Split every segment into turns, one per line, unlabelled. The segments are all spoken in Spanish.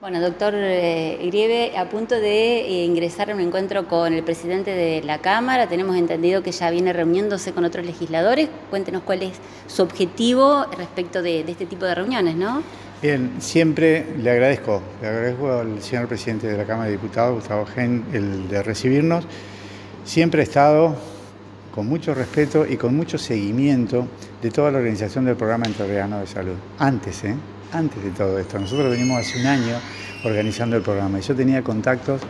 Bueno, doctor eh, Grieve, a punto de eh, ingresar a un encuentro con el presidente de la Cámara, tenemos entendido que ya viene reuniéndose con otros legisladores. Cuéntenos cuál es su objetivo respecto de, este tipo de reuniones, ¿no?
Bien, siempre le agradezco, le agradezco al señor presidente de la Cámara de Diputados, Gustavo Gen, el de recibirnos. Siempre he estado con mucho respeto y con mucho seguimiento de toda la organización del programa Entrerriano de Salud. Antes, ¿eh? antes de todo esto. Nosotros venimos hace un año organizando el programa y yo tenía contactos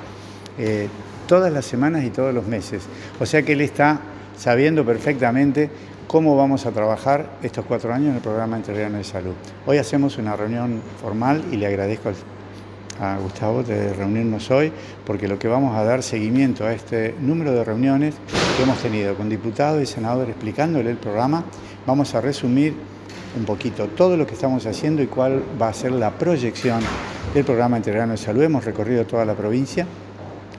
eh, todas las semanas y todos los meses. O sea que él está sabiendo perfectamente cómo vamos a trabajar estos cuatro años en el programa Interriano de Salud. Hoy hacemos una reunión formal y le agradezco a Gustavo de reunirnos hoy porque lo que vamos a dar seguimiento a este número de reuniones que hemos tenido con diputados y senadores explicándole el programa, vamos a resumir un poquito todo lo que estamos haciendo y cuál va a ser la proyección del programa Integrano de Salud. Hemos recorrido toda la provincia,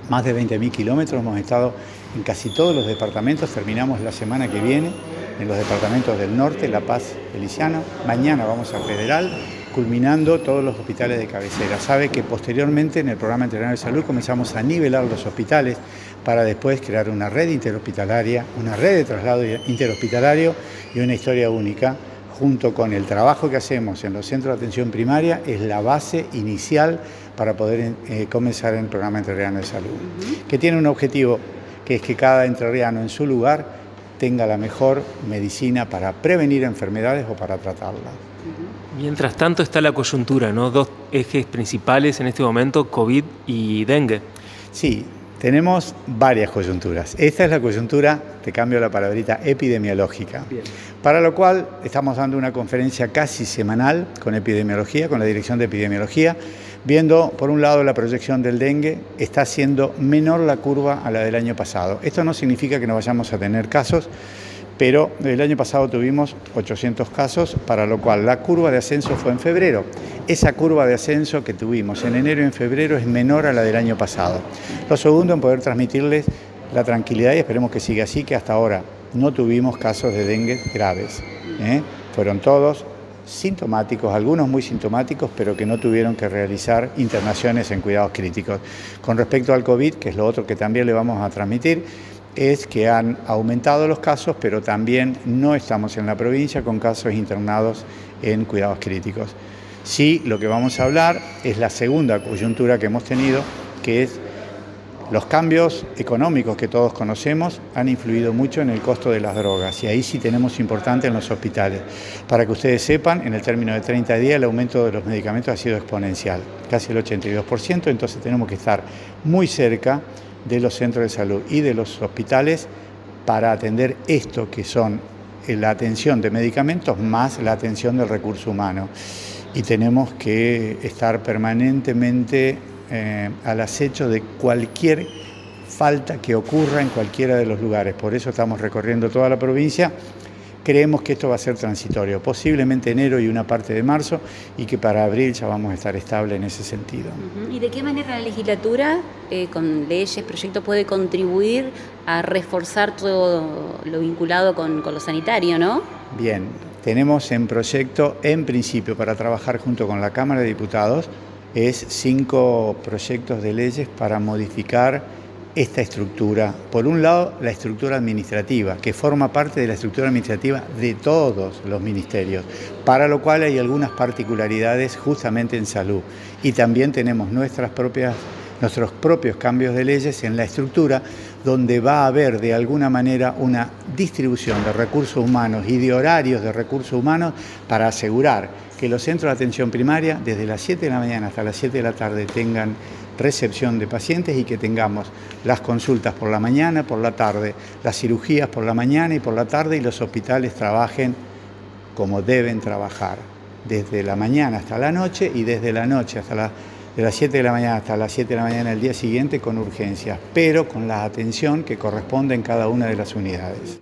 más de 20.000 kilómetros, hemos estado en casi todos los departamentos, terminamos la semana que viene en los departamentos del norte, La Paz, Feliciano, mañana vamos a Federal, culminando todos los hospitales de cabecera. Sabe que posteriormente en el programa Integrano de Salud comenzamos a nivelar los hospitales para después crear una red interhospitalaria, una red de traslado interhospitalario y una historia única junto con el trabajo que hacemos en los centros de atención primaria, es la base inicial para poder eh, comenzar el programa entrerriano de salud, que tiene un objetivo, que es que cada entrerriano en su lugar tenga la mejor medicina para prevenir enfermedades o para tratarlas.
Mientras tanto está la coyuntura, ¿no? Dos ejes principales en este momento, COVID y dengue.
Sí, tenemos varias coyunturas. Esta es la coyuntura, te cambio la palabrita, epidemiológica. Para lo cual estamos dando una conferencia casi semanal con epidemiología, con la dirección de epidemiología, viendo por un lado la proyección del dengue, está siendo menor la curva a la del año pasado. Esto no significa que no vayamos a tener casos, pero el año pasado tuvimos 800 casos, para lo cual la curva de ascenso fue en febrero. Esa curva de ascenso que tuvimos en enero y en febrero es menor a la del año pasado. Lo segundo, en poder transmitirles la tranquilidad y esperemos que siga así, que hasta ahora no tuvimos casos de dengue graves. ¿eh? Fueron todos sintomáticos, algunos muy sintomáticos, pero que no tuvieron que realizar internaciones en cuidados críticos. Con respecto al COVID, que es lo otro que también le vamos a transmitir, es que han aumentado los casos, pero también no estamos en la provincia con casos internados en cuidados críticos. Sí, lo que vamos a hablar es la segunda coyuntura que hemos tenido, que es los cambios económicos que todos conocemos han influido mucho en el costo de las drogas y ahí sí tenemos importante en los hospitales. Para que ustedes sepan, en el término de 30 días el aumento de los medicamentos ha sido exponencial, casi el 82%, entonces tenemos que estar muy cerca de los centros de salud y de los hospitales para atender esto que son eh, la atención de medicamentos más la atención del recurso humano. Y tenemos que estar permanentemente eh, al acecho de cualquier falta que ocurra en cualquiera de los lugares. Por eso estamos recorriendo toda la provincia Creemos que esto va a ser transitorio, posiblemente enero y una parte de marzo, y que para abril ya vamos a estar estable en ese sentido.
¿Y de qué manera la legislatura, eh, con leyes, proyectos, puede contribuir a reforzar todo lo vinculado con, con lo sanitario, no?
Bien, tenemos en proyecto, en principio, para trabajar junto con la Cámara de Diputados, es cinco proyectos de leyes para modificar esta estructura. Por un lado, la estructura administrativa, que forma parte de la estructura administrativa de todos los ministerios, para lo cual hay algunas particularidades justamente en salud. Y también tenemos nuestras propias, nuestros propios cambios de leyes en la estructura, donde va a haber de alguna manera una distribución de recursos humanos y de horarios de recursos humanos para asegurar que los centros de atención primaria, desde las 7 de la mañana hasta las 7 de la tarde, tengan recepción de pacientes y que tengamos las consultas por la mañana, por la tarde, las cirugías por la mañana y por la tarde y los hospitales trabajen como deben trabajar, desde la mañana hasta la noche y desde la noche hasta las 7 de la mañana hasta las 7 de la mañana del día siguiente con urgencias, pero con la atención que corresponde en cada una de las unidades.